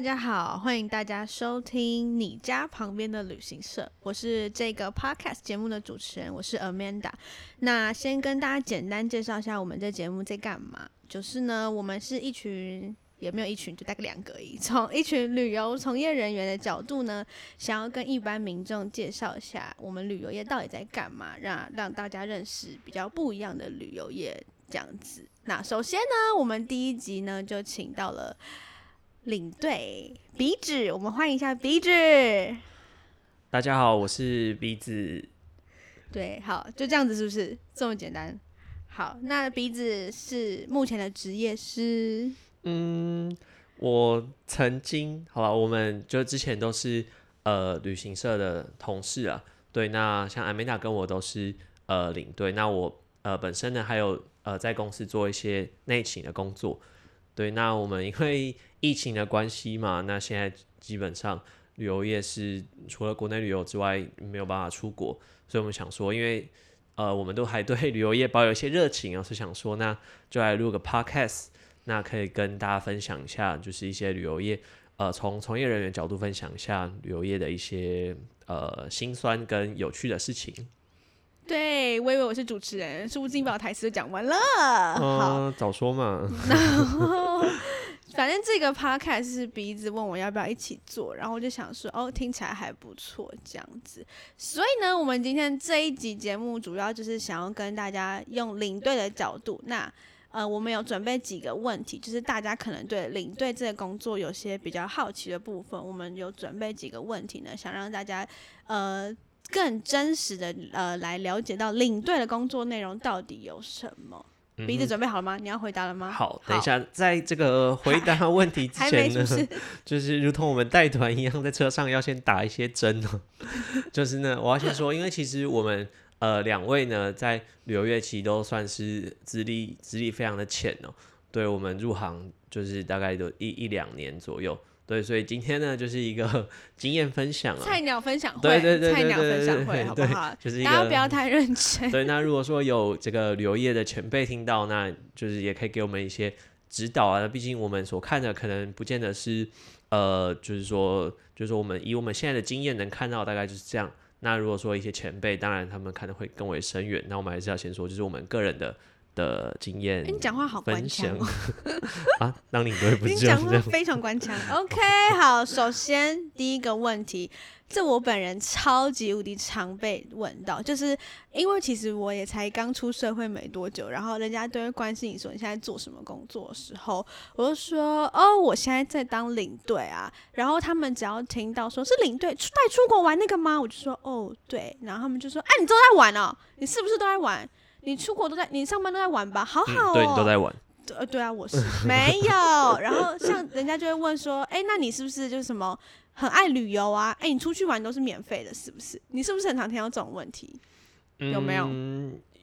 大家好，欢迎大家收听你家旁边的旅行社。我是这个 podcast 节目的主持人，我是 Amanda。那先跟大家简单介绍一下我们这节目在干嘛。就是呢，我们是一群，也没有一群，就大概两个而已。从一群旅游从业人员的角度呢，想要跟一般民众介绍一下我们旅游业到底在干嘛，让让大家认识比较不一样的旅游业这样子。那首先呢，我们第一集呢就请到了。领队鼻子，我们欢迎一下鼻子。大家好，我是鼻子。对，好，就这样子，是不是这么简单？好，那鼻子是目前的职业是？嗯，我曾经，好吧，我们就之前都是呃旅行社的同事啊。对，那像艾美娜跟我都是呃领队。那我呃本身呢，还有呃在公司做一些内勤的工作。对，那我们因为疫情的关系嘛，那现在基本上旅游业是除了国内旅游之外没有办法出国，所以我们想说，因为呃我们都还对旅游业抱有一些热情啊，是想说那就来录个 podcast，那可以跟大家分享一下，就是一些旅游业呃从从业人员角度分享一下旅游业的一些呃辛酸跟有趣的事情。对，我以为我是主持人，是不是已经把台词都讲完了？好，早说嘛。反正这个 podcast 是鼻子问我要不要一起做，然后我就想说，哦，听起来还不错，这样子。所以呢，我们今天这一集节目主要就是想要跟大家用领队的角度，那呃，我们有准备几个问题，就是大家可能对领队这个工作有些比较好奇的部分，我们有准备几个问题呢，想让大家呃更真实的呃来了解到领队的工作内容到底有什么。鼻子准备好了吗？你要回答了吗？好，等一下，在这个回答问题之前呢，就是如同我们带团一样，在车上要先打一些针哦。就是呢，我要先说，因为其实我们呃两位呢，在旅游业期都算是资历资历非常的浅哦。对我们入行就是大概都一一两年左右。对，所以今天呢，就是一个 经验分享啊，菜鸟分享会，对对对菜鸟分享会，好不好？就是大家不要太认真。对，那如果说有这个旅游业的前辈听到，那就是也可以给我们一些指导啊。毕竟我们所看的可能不见得是，呃，就是说，就是说我们以我们现在的经验能看到，大概就是这样。那如果说一些前辈，当然他们看的会更为深远。那我们还是要先说，就是我们个人的。的经验，你讲话好官腔 啊！当领队不是你讲话非常官腔。OK，好，首先第一个问题，这我本人超级无敌常被问到，就是因为其实我也才刚出社会没多久，然后人家都会关心你说你现在做什么工作的时候，我就说哦，我现在在当领队啊。然后他们只要听到说是领队带出国玩那个吗？我就说哦对，然后他们就说哎，你都在玩哦，你是不是都在玩？你出国都在，你上班都在玩吧？好好哦。对你都在玩。对对啊，我是 没有。然后像人家就会问说，哎，那你是不是就是什么很爱旅游啊？哎，你出去玩都是免费的，是不是？你是不是很常听到这种问题？有没有？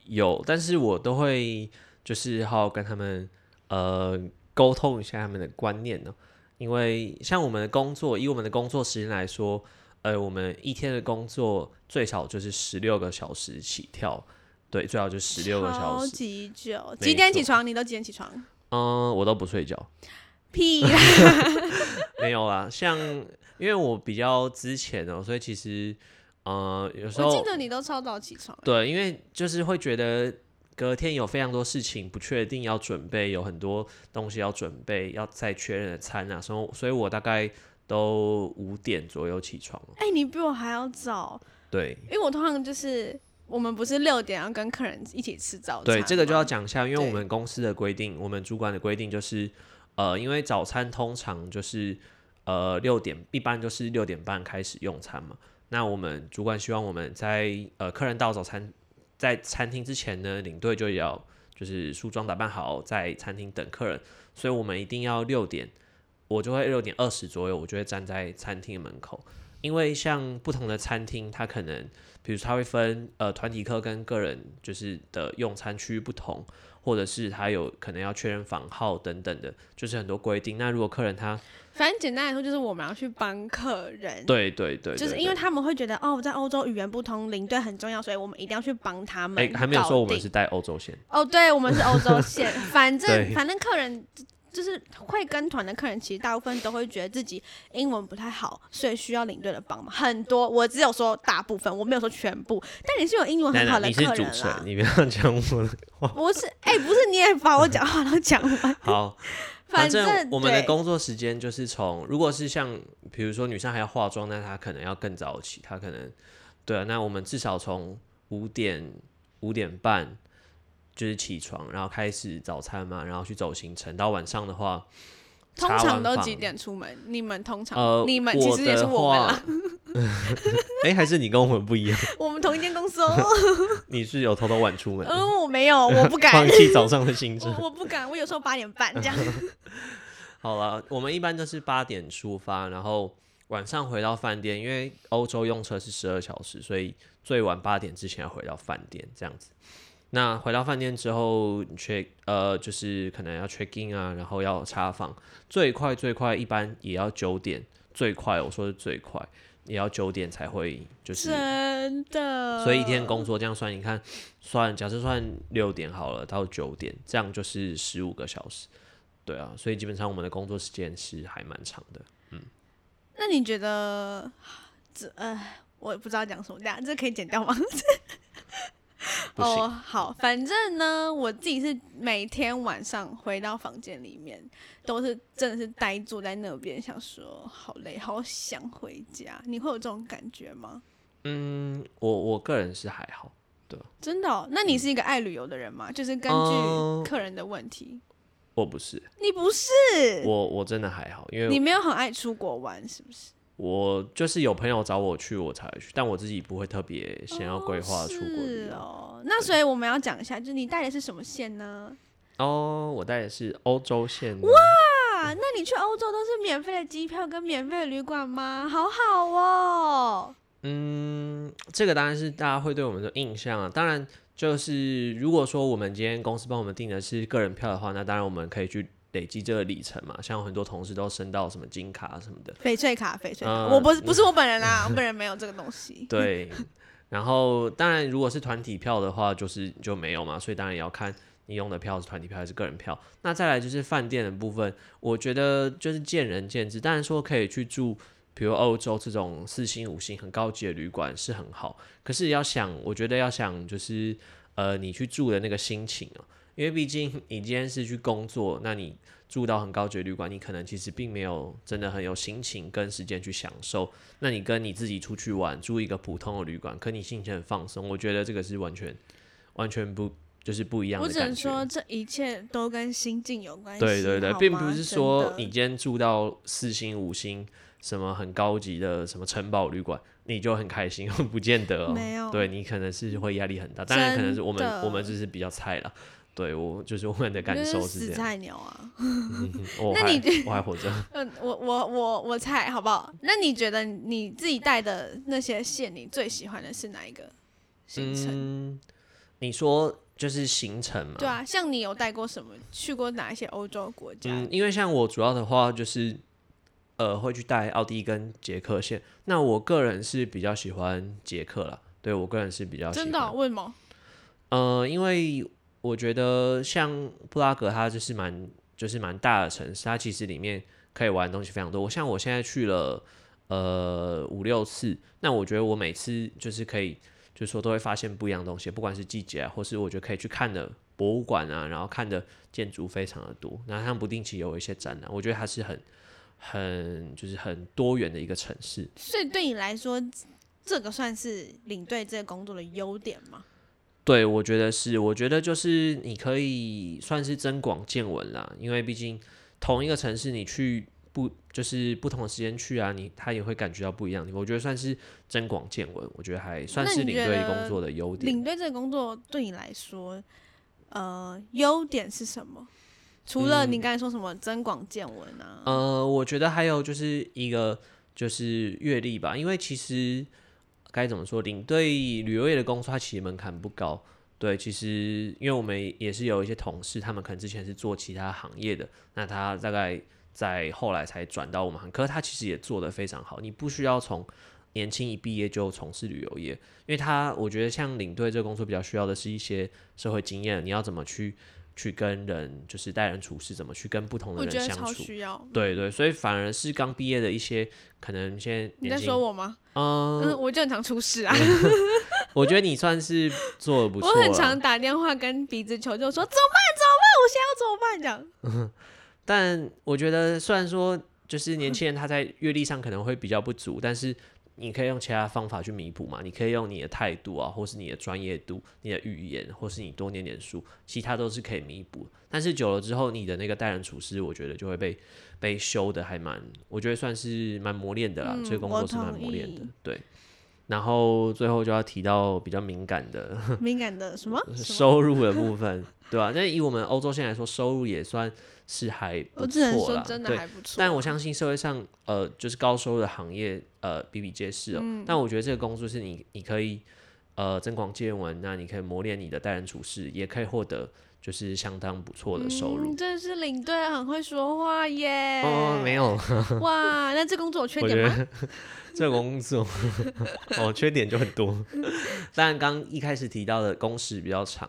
有，但是我都会就是好好跟他们呃沟通一下他们的观念呢。因为像我们的工作，以我们的工作时间来说，呃，我们一天的工作最少就是十六个小时起跳。对，最好就十六个小时。超级久，几点起床？你都几点起床？嗯，我都不睡觉。屁！没有啦，像因为我比较之前哦，所以其实呃，有时候我记得你都超早起床。对，因为就是会觉得隔天有非常多事情不确定要准备，有很多东西要准备，要再确认的餐啊，所以所以我大概都五点左右起床。哎，你比我还要早。对，因为我通常就是。我们不是六点要跟客人一起吃早餐？对，这个就要讲一下，因为我们公司的规定，我们主管的规定就是，呃，因为早餐通常就是呃六点，一般就是六点半开始用餐嘛。那我们主管希望我们在呃客人到早餐在餐厅之前呢，领队就要就是梳妆打扮好，在餐厅等客人，所以我们一定要六点，我就会六点二十左右，我就会站在餐厅门口，因为像不同的餐厅，它可能。比如他会分呃团体客跟个人就是的用餐区域不同，或者是他有可能要确认房号等等的，就是很多规定。那如果客人他反正简单来说，就是我们要去帮客人。对对对，就是因为他们会觉得哦，在欧洲语言不通，领队很重要，所以我们一定要去帮他们。哎，还没有说我们是带欧洲线。哦，对，我们是欧洲线。反正反正客人。就是会跟团的客人，其实大部分都会觉得自己英文不太好，所以需要领队的帮忙。很多，我只有说大部分，我没有说全部。但你是有英文很好的你是主持人，，你不要讲我的话。不是？哎、不是，你也把我讲话都讲完。好，反正正我们的工作时间就是从，如果是像比如说女生还要化妆，那她可能要更早起，她可能对啊，那我们至少从五点五点半就是起床，然后开始早餐嘛，然后去走行程，到晚上的话，通常都几？点出门？你们通常，呃，你们其实也是我们哎、还是你跟我们不一样，我们同一间公司哦。你是有偷偷晚出门，嗯，我没有，我不敢放，弃早上的行程。我我不敢，我有时候八点半这样。好了，我们一般都是八点出发，然后晚上回到饭店，因为欧洲用车是十二小时，所以最晚八点之前要回到饭店这样子。那回到饭店之后，check 呃就是可能要 check in 啊，然后要查房，最快最快一般也要九点，最快我说是最快也要九点才会就是真的，所以一天工作这样算，你看，算假设算六点好了，到九点，这样就是十五个小时，对啊，所以基本上我们的工作时间是还蛮长的。嗯那你觉得这呃，我也不知道讲什么，这样这可以剪掉吗？哦，好，反正呢，我自己是每天晚上回到房间里面，都是真的是呆坐在那边，想说好累，好想回家。你会有这种感觉吗？嗯，我我个人是还好，对真的、哦？那你是一个爱旅游的人吗？就是根嗯据客人的问题，我不是，你不是，我我真的还好，因为你没有很爱出国玩，是不是？我就是有朋友找我去，我才去，但我自己不会特别想要规划出国旅游。是哦，那所以我们要讲一下，就是你带的是什么线呢？哦，我带的是欧洲线，哇，那你去欧洲都是免费的机票跟免费的旅馆吗？好好哦。嗯，这个当然是大家会对我们的印象啊。当然，就是如果说我们今天公司帮我们订的是个人票的话，那当然我们可以去累积这个里程嘛。像很多同事都升到什么金卡什么的，翡翠卡，翡翠我不是不是我本人啦，我本人没有这个东西。对。然后，当然如果是团体票的话，就是就没有嘛。所以当然也要看你用的票是团体票还是个人票。那再来就是饭店的部分，我觉得就是见仁见智。当然说可以去住。比如欧洲这种四星、五星很高级的旅馆是很好，可是要想，我觉得要想就是，呃，你去住的那个心情哦、因为毕竟你今天是去工作，那你住到很高级的旅馆，你可能其实并没有真的很有心情跟时间去享受。那你跟你自己出去玩，住一个普通的旅馆，可你心情很放松，我觉得这个是完全完全不就是不一样我只能。说，这一切都跟心境有关系。对对对，并不是说你今天住到四星、五星，什么很高级的什么城堡旅馆，你就很开心，不见得哦。没有对你可能是会压力很大，当然可能是我们我们就是比较菜啦。对我就是我们的感受是死。菜鸟啊。嗯我那你我还活着。嗯，我我我我猜好不好？那你觉得你自己带的那些线，你最喜欢的是哪一个行程？嗯，你说就是行程嘛？对啊，像你有带过什么？去过哪一些欧洲国家？嗯，因为像我主要的话就是，呃，会去带奥地利跟捷克线。那我个人是比较喜欢捷克啦，对我个人是比较喜欢。真的哦、为什么？呃，因为我觉得像布拉格，它就是蛮就是蛮大的城市，它其实里面可以玩的东西非常多。我像我现在去了呃五六次，那我觉得我每次就是可以，就是说都会发现不一样的东西，不管是季节啊，或是我觉得可以去看的博物馆啊，然后看的建筑非常的多。那他们不定期有一些展览，我觉得它是很很就是很多元的一个城市。所以对你来说，这个算是领队这个工作的优点吗？对，我觉得是，我觉得就是你可以算是增广见闻啦，因为毕竟同一个城市你去不就是不同的时间去啊，你他也会感觉到不一样的。我觉得算是增广见闻，我觉得还算是领队工作的优点。领队这个工作对你来说，呃，优点是什么？除了你刚才说什么增广见闻啊，呃，我觉得还有就是一个就是阅历吧，因为其实该怎么说，领队旅游业的工作它其实门槛不高。对，其实因为我们也是有一些同事，他们可能之前是做其他行业的，那他大概在后来才转到我们行，可是他其实也做得非常好。你不需要从年轻一毕业就从事旅游业，因为他我觉得像领队这个工作比较需要的是一些社会经验，你要怎么去去跟人就是待人处事，怎么去跟不同的我觉得超人相处。需要。对对，所以反而是刚毕业的一些可能现在你在说我吗？嗯，嗯，我就很常出事啊，我觉得你算是做的不错我很常打电话跟鼻子求救，说怎么办？怎么办？我现在要怎么办？这样。但我觉得虽然说就是年轻人他在阅历上可能会比较不足，但是你可以用其他方法去弥补嘛。你可以用你的态度啊，或是你的专业度、你的语言，或是你多念点书，其他都是可以弥补。但是久了之后，你的那个待人处事，我觉得就会被被修的还蛮，我觉得算是蛮磨练的啦。嗯这个工作是蛮磨练的，对。然后最后就要提到比较敏感的敏感的？什么 收入的部分，对吧、那以我们欧洲现在来说，收入也算是还不错啦，说真的对。还不错。但我相信社会上，呃，就是高收入的行业，呃，比比皆是哦。嗯但我觉得这个工作是你，你可以，呃，增广见闻，那你可以磨练你的待人处事，也可以获得就是相当不错的收入。嗯、真的是领队很会说话耶。哦，没有，哇，那这工作有缺点吗？这个工作哦，缺点就很多。但刚一开始提到的工时比较长，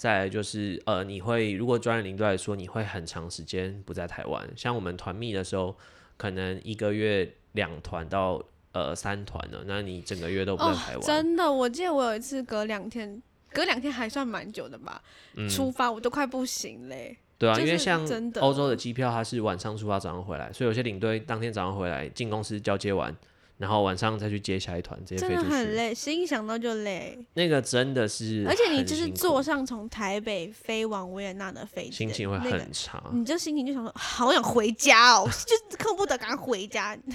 再来就是呃，你会如果专业领队来说，你会很长时间不在台湾。像我们团密的时候，可能一个月两团到呃三团了，那你整个月都不在台湾。哦真的，我记得我有一次隔两天，隔两天还算蛮久的吧。出发我都快不行嘞。对啊，就是因为像欧洲的机票，它是晚上出发，早上回来，所以有些领队当天早上回来进公司交接完，然后晚上再去接下一团，直接真飞出去。的很累，心一想到就累。那个真的是，而且你就是坐上从台北飞往维也纳的飞机，心情会那个很差。你这心情就想说，好想回家哦，就恨不得赶快回家。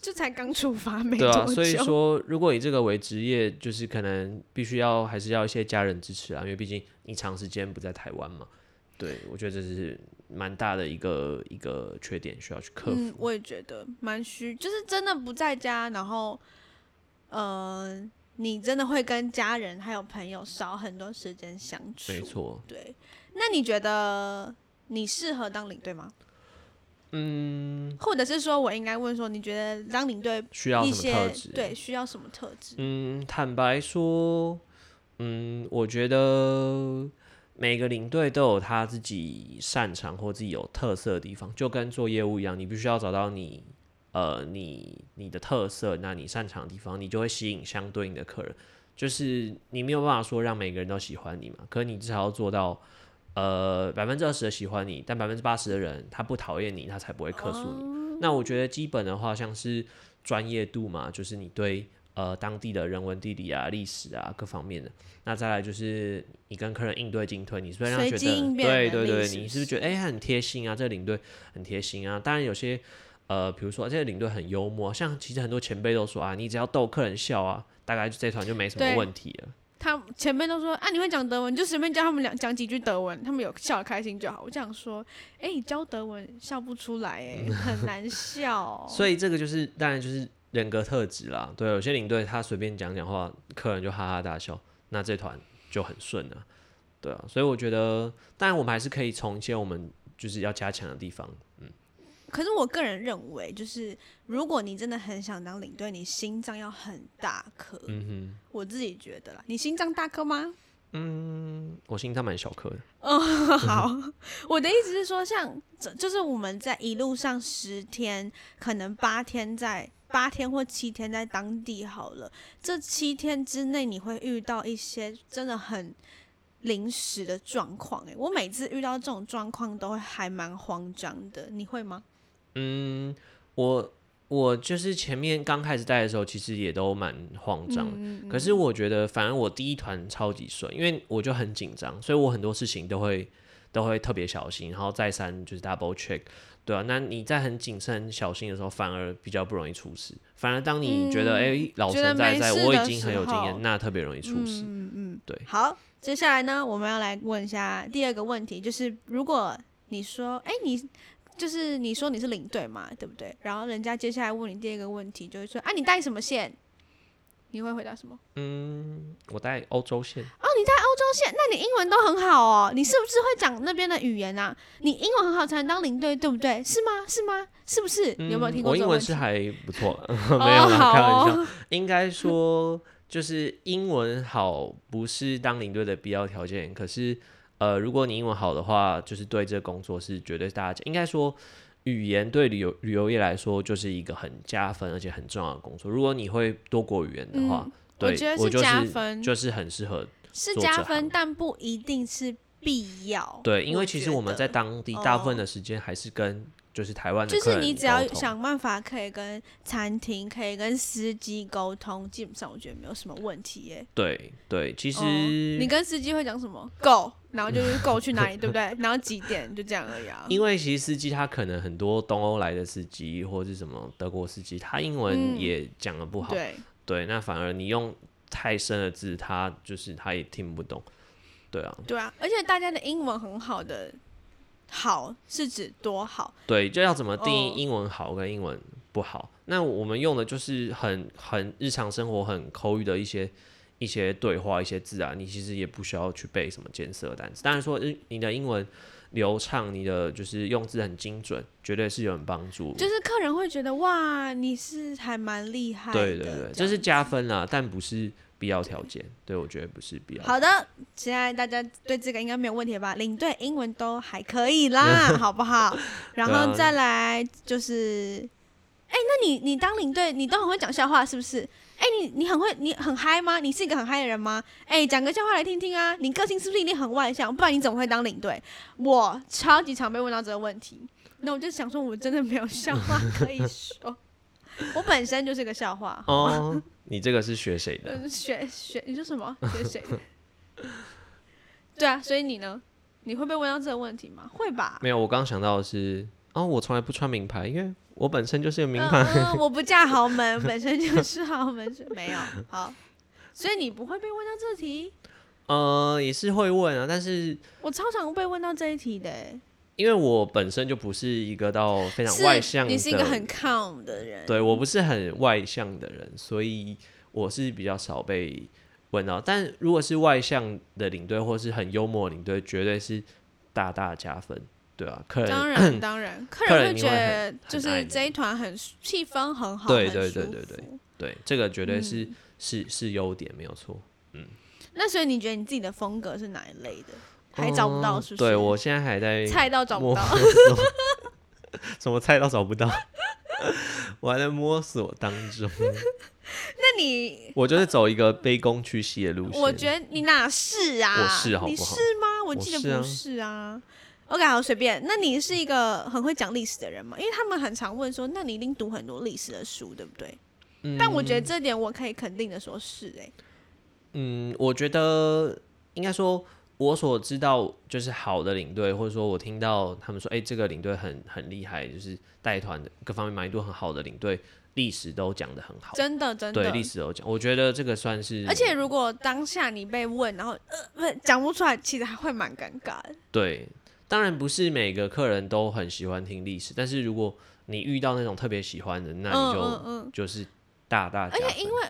就才刚出发没多久，对啊，所以说，如果以这个为职业，就是可能必须要还是要一些家人支持啊，因为毕竟你长时间不在台湾嘛。对，我觉得这是蛮大的一个一个缺点，需要去克服。嗯，我也觉得蛮虚，就是真的不在家，然后，呃，你真的会跟家人还有朋友少很多时间相处。没错，对，那你觉得你适合当领队吗？嗯，或者是说我应该问说，你觉得当领队需要什么特质？些对需要什么特质？嗯，坦白说，嗯，我觉得每个领队都有他自己擅长或自己有特色的地方，就跟做业务一样，你必须要找到你呃你你的特色，那你擅长的地方，你就会吸引相对应的客人。就是你没有办法说让每个人都喜欢你嘛，可你至少要做到。呃，百分之二十的喜欢你，但百分之八十的人他不讨厌你，他才不会客诉你。那我觉得基本的话，像是专业度嘛，就是你对呃当地的人文地理啊、历史啊各方面的。那再来就是你跟客人应对进退，你是不是让他觉得对对对，你是不是觉得哎、很贴心啊？这个领队很贴心啊。当然有些呃，比如说这个领队很幽默，像其实很多前辈都说啊，你只要逗客人笑啊，大概这团就没什么对问题了。他前面都说啊，你会讲德文，你就随便教他们两讲几句德文，他们有笑得开心就好。我这样说，哎、你教德文笑不出来、哎，很难笑。所以这个就是当然就是人格特质啦。对，有些领队他随便讲讲话，客人就哈哈大笑，那这团就很顺了。对啊，所以我觉得，当然我们还是可以从一些我们就是要加强的地方。嗯可是我个人认为，就是如果你真的很想当领队，你心脏要很大颗。嗯哼我自己觉得啦，你心脏大颗吗？嗯，我心脏蛮小颗的。哦，好，我的意思是说，像这就是我们在一路上十天，可能八天在八天或七天在当地好了，这七天之内你会遇到一些真的很临时的状况。诶，我每次遇到这种状况都会还蛮慌张的，你会吗？嗯，我我就是前面刚开始带的时候，其实也都蛮慌张可是我觉得，反而我第一团超级顺，因为我就很紧张，所以我很多事情都会都会特别小心，然后再三就是 double check，对啊，那你在很谨慎、很小心的时候，反而比较不容易出事。反而当你觉得哎、诶老神在在，我已经很有经验，那特别容易出事。嗯嗯，对好，接下来呢，我们要来问一下第二个问题，就是如果你说，哎、你就是你说你是领队嘛，对不对？然后人家接下来问你第二个问题，就是说，啊，你带什么线？你会回答什么？嗯，我在欧洲线，哦，你在欧洲线，那你英文都很好哦，你是不是会讲那边的语言啊？你英文很好才能当领队，对不对？是吗？是吗？是不是？你有没有听过我英文？是还不错，哦没有开玩笑。哦应该说，就是英文好不是当领队的必要条件，可是呃，如果你英文好的话，就是对这个工作是绝对大家应该说。语言对旅游旅游业来说就是一个很加分而且很重要的工作。如果你会多国语言的话，对，我觉得是加分，就是很适合是加分，但不一定是必要。对，因为其实我们在当地大部分的时间还是跟就是台湾的，就是你只要想办法可以跟餐厅、可以跟司机沟通，基本上我觉得没有什么问题耶。对对，其实你跟司机会讲什么？Go。然后就是够去哪里，对不对？然后几点就这样而已啊。因为其实司机他可能很多东欧来的司机或者是什么德国司机，他英文也讲的不好。对对，那反而你用太深的字，他就是他也听不懂。对啊。对啊，而且大家的英文很好的好是指多好？对，就要怎么定义英文好跟英文不好？那我们用的就是很很日常生活很口语的一些。一些对话、一些字啊，你其实也不需要去背什么艰涩的单词。当然说，你的英文流畅，你的就是用字很精准，绝对是有人帮助。就是客人会觉得哇，你是还蛮厉害。对对对，这是加分啊，但不是必要条件。对我觉得不是必要。好的，现在大家对这个应该没有问题吧？领队英文都还可以啦，好不好？然后再来就是，哎，那你你当领队，你都很会讲笑话，是不是？哎，你你很会，你很嗨吗？你是一个很嗨的人吗？哎，讲个笑话来听听啊！你个性是不是一定很外向？不然你怎么会当领队？我超级常被问到这个问题，那我就想说，我真的没有笑话可以说，我本身就是个笑话。哦，你这个是学谁的？学学你说什么？学谁？对啊，所以你呢？你会被问到这个问题吗？会吧？没有，我刚刚想到的是，哦，我从来不穿名牌，因为。我本身就是个名牌，我不嫁豪门，本身就是豪门，没有好，所以你不会被问到这题？呃，也是会问啊，但是我超常被问到这一题的，因为我本身就不是一个到非常外向，你是一个很 calm 的人，对我不是很外向的人，所以我是比较少被问到。但如果是外向的领队或是很幽默领队，绝对是大大加分。对啊，客人当 然当然，客人会觉得就是这一团很气氛很好，对对对对对对，这个绝对是是是优点，没有错。嗯，那所以你觉得你自己的风格是哪一类的？还找不到是不是？对我现在还在菜到找不到，什么菜到找不到，我还在摸索当中。那你我就是走一个卑躬屈膝的路线。我觉得你哪是啊？我是好不好？你是吗？我记得不是啊。OK，好，随便。那你是一个很会讲历史的人吗？因为他们很常问说，那你一定读很多历史的书，对不对？嗯。但我觉得这点我可以肯定的说，是哎。嗯，我觉得应该说，我所知道就是好的领队，或者说我听到他们说，哎，这个领队很很厉害，就是带团的各方面满意度很好的领队，历史都讲的很好。真的，真的。对，历史都讲，我觉得这个算是。而且如果当下你被问，然后呃不讲不出来，其实还会蛮尴尬的。对。当然不是每个客人都很喜欢听历史，但是如果你遇到那种特别喜欢的，那你就就是大大。而且因为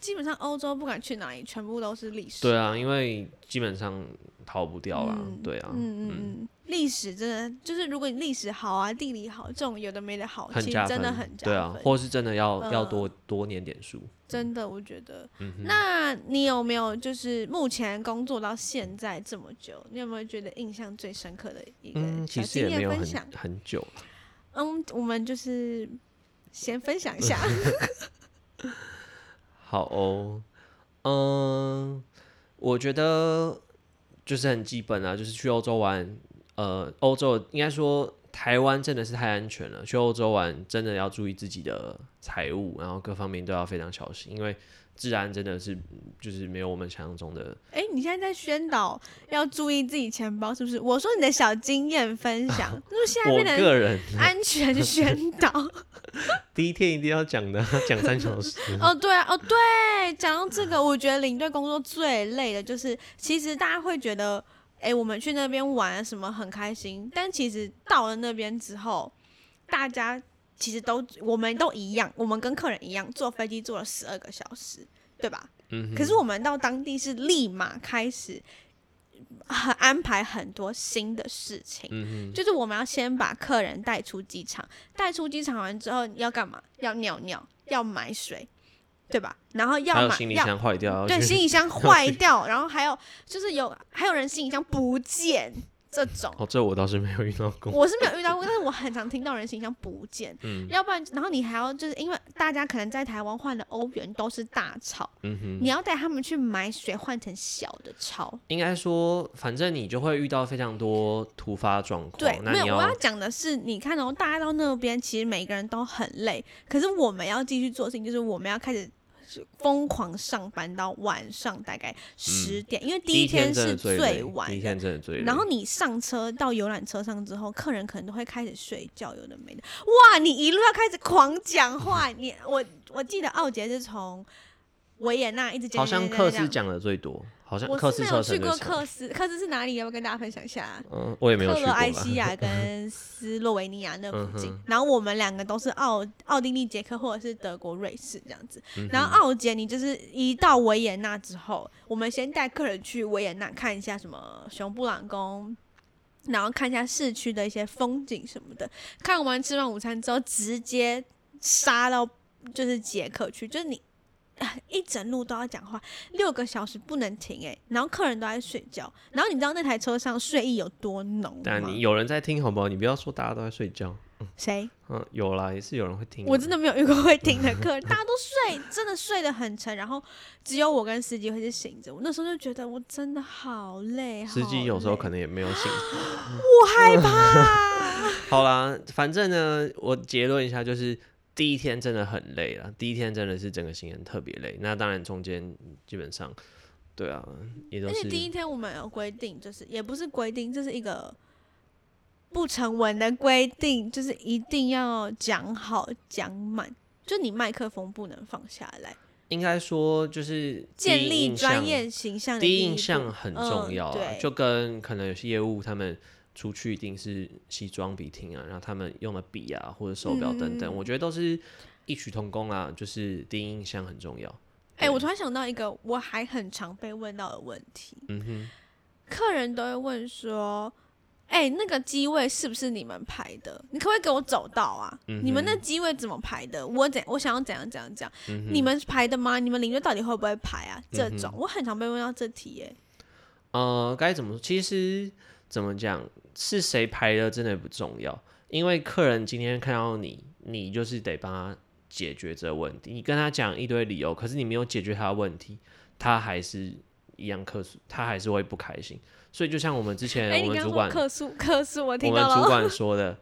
基本上欧洲不管去哪里，全部都是历史。对啊，因为基本上逃不掉啦。对啊，嗯嗯嗯，历史真的就是如果你历史好啊，地理好，这种有的没的好，其实真的很加分。对啊，或是真的要要多多念点书。真的，我觉得。那你有没有就是目前工作到现在这么久，你有没有觉得印象最深刻的一个小经验分享？很久了。嗯，我们就是先分享一下。好哦，嗯，我觉得就是很基本啊，就是去欧洲玩，呃，欧洲应该说。台湾真的是太安全了，去欧洲玩真的要注意自己的财务，然后各方面都要非常小心，因为治安真的是就是没有我们想象中的。哎，你现在在宣导要注意自己钱包，是不是？我说你的小经验分享，就是现在 变成安全宣导。第一天一定要讲的，讲三小时。哦，对啊，哦对，讲到这个，我觉得领队工作最累的就是，其实大家会觉得。哎，我们去那边玩什么很开心，但其实到了那边之后，大家其实都我们都一样，我们跟客人一样，坐飞机坐了十二个小时，对吧？嗯。可是我们到当地是立马开始很安排很多新的事情，嗯就是我们要先把客人带出机场，带出机场完之后要干嘛？要尿尿，要买水。对吧？然后要么行李要箱坏掉，对行李箱 坏掉，然后还有就是有还有人行李箱不见这种，哦，这我倒是没有遇到过。我是没有遇到过，但是我很常听到人行李箱不见，嗯要不然然后你还要就是因为大家可能在台湾换的欧元都是大钞，嗯哼，你要带他们去买水换成小的钞。应该说，反正你就会遇到非常多突发状况。对，没有，我要讲的是，你看哦，大家到那边，其实每个人都很累，可是我们要继续做事情，就是我们要开始疯狂上班到晚上大概十点，因为嗯第一天是最晚的。第一天真的最累。然后你上车到游览车上之后，客人可能都会开始睡觉，有的没的。哇，你一路要开始狂讲话，你我我记得奥杰是从维也纳一直讲，好像克斯讲的最多，好像克斯我是没有去过。克斯，克斯是哪里？要不要跟大家分享一下？嗯，我也没有克罗去过啦。埃西亚 跟斯洛维尼亚那附近，嗯然后我们两个都是奥奥地利、捷克或者是德国、瑞士这样子。嗯然后奥捷，你就是一到维也纳之后，我们先带客人去维也纳看一下什么熊布朗宫。然后看一下市区的一些风景什么的，看完吃完午餐之后，直接杀到就是捷克去，就是你啊 一整路都要讲话，六个小时不能停哎、然后客人都在睡觉，然后你知道那台车上睡意有多浓吗？但你有人在听好不好？你不要说大家都在睡觉。谁？嗯，有啦，也是有人会听啊。我真的没有遇过会听的客人，大家都睡，真的睡得很沉，然后只有我跟司机会是醒着。我那时候就觉得我真的好累，司机有时候可能能也没有醒。我害怕。好啦，反正呢，我结论一下，就是第一天真的很累了，第一天真的是整个行程特别累。那当然中间基本上，对啊，也都是而且第一天我们有规定，就是也不是规定，这是一个不成文的规定，就是一定要讲好讲满，就你麦克风不能放下来，应该说就是建立专业形象第一印象很重嗯要啊，对就跟可能有些业务他们出去一定是西装笔挺啊，然后他们用的笔啊或者手表等等，嗯我觉得都是异曲同工啊，就是第一印象很重要。哎、对我突然想到一个我还很常被问到的问题，嗯哼，客人都会问说：“哎、那个机位是不是你们排的？你可不可以给我走到啊？嗯你们那机位怎么排的？我怎我想要怎样怎样怎样？嗯你们排的吗？你们领队到底会不会排啊？这嗯种、我很常被问到这题耶、呃，该怎么说？其实怎么讲，是谁排的真的不重要，因为客人今天看到你，你就是得帮他解决这个问题。你跟他讲一堆理由，可是你没有解决他的问题，他还是一样客诉，他还是会不开心。所以就像我们之前我们主管，客诉客诉，我我听到了。们主管说的，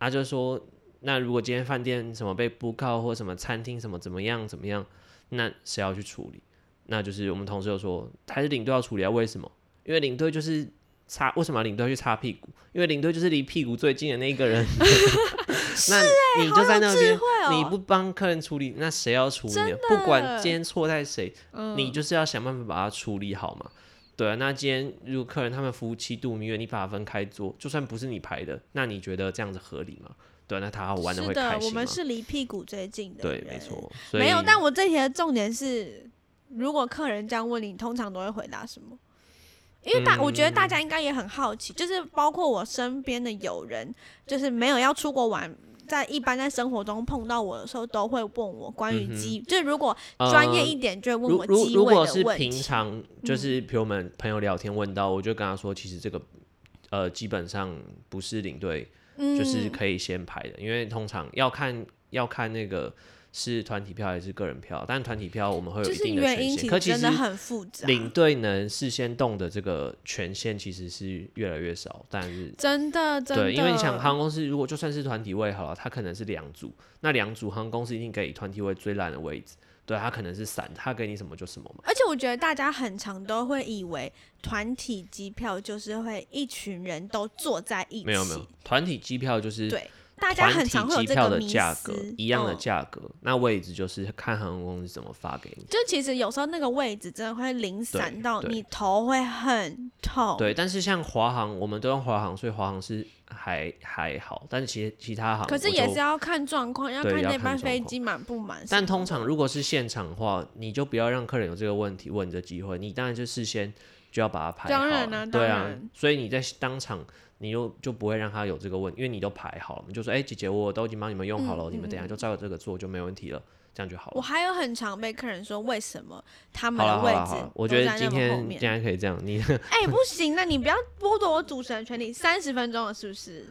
他就说，那如果今天饭店什么被布告或什么餐厅什么怎么样怎么样，那谁要去处理？那就是我们同事就说，还是领队要处理啊？为什么？因为领队就是擦，为什么领队去擦屁股？因为领队就是离屁股最近的那一个人。那你就在那边，你不帮客人处理，那谁要处理？不管今天错在谁，嗯你就是要想办法把它处理好嘛。对啊，那今天如果客人他们夫妻度蜜月，你把它分开做，就算不是你排的，那你觉得这样子合理吗？对啊，那他玩的，会开心吗我们？是离屁股最近的对，没错。没有，但我这题的重点是，如果客人这样问你，你通常都会回答什么？因为大，我觉得大家应该也很好奇，就是包括我身边的友人，就是没有要出国玩，在一般在生活中碰到我的时候，都会问我关于机，就是如果专业呃一点，就会问我机位如果是平常，就是比如我们朋友聊天问到，我就跟他说，其实这个呃基本上不是领队，就是嗯。可以先排的，因为通常要看要看那个是团体票还是个人票，但团体票我们会有就是一定的权限，可其实实真的很复杂，领队能事先动的这个权限其实是越来越少，但是。真的真的。对，因为你想航空公司如果就算是团体位好了，它可能是两组，那两组航空公司一定给团体位最烂的位置，对，它可能是散，它给你什么就什么嘛。而且我觉得大家很常都会以为团体机票就是会一群人都坐在一起，没有没有，团体机票就是对，大家很常会有机票的这个格一样的嗯价格，那位置就是看航空公司怎么发给你。就其实有时候那个位置真的会零散到你头会很痛。对，但是像华航，我们都用华航，所以华航是还还好，但是其其他航可是也是要看状况，要看那班飞机满不满。但通常如果是现场的话，你就不要让客人有这个问题问的机会，你当然就事先就要把它排好啊。当然啊对啊所以你在当场你就就不会让他有这个问，因为你都排好了，你就说，哎、姐姐，我都已经帮你们用好了，嗯你们等一下就照着这个做就没问题了。这样就好了我了。还有很常被客人说为什么他们的位置我都觉得今天面竟然可以这样，你哎、不行，那你不要剥夺我主持人权利。三十分钟了，是不是？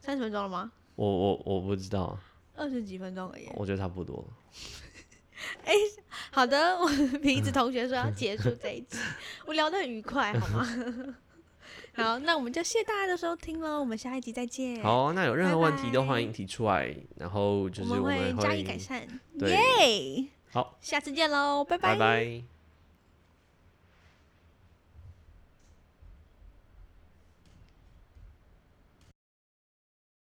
三十分钟了吗？我我我不知道，二十几分钟而已。我觉得差不多了。好的，我鼻子 同学说要结束这一集，我聊得很愉快，好吗？好，那我们就谢谢大家的收听喽，我们下一集再见。，好，那有任何问题都欢迎提出来，然后就是我们会加以改善。对耶！好，下次见喽，拜拜拜。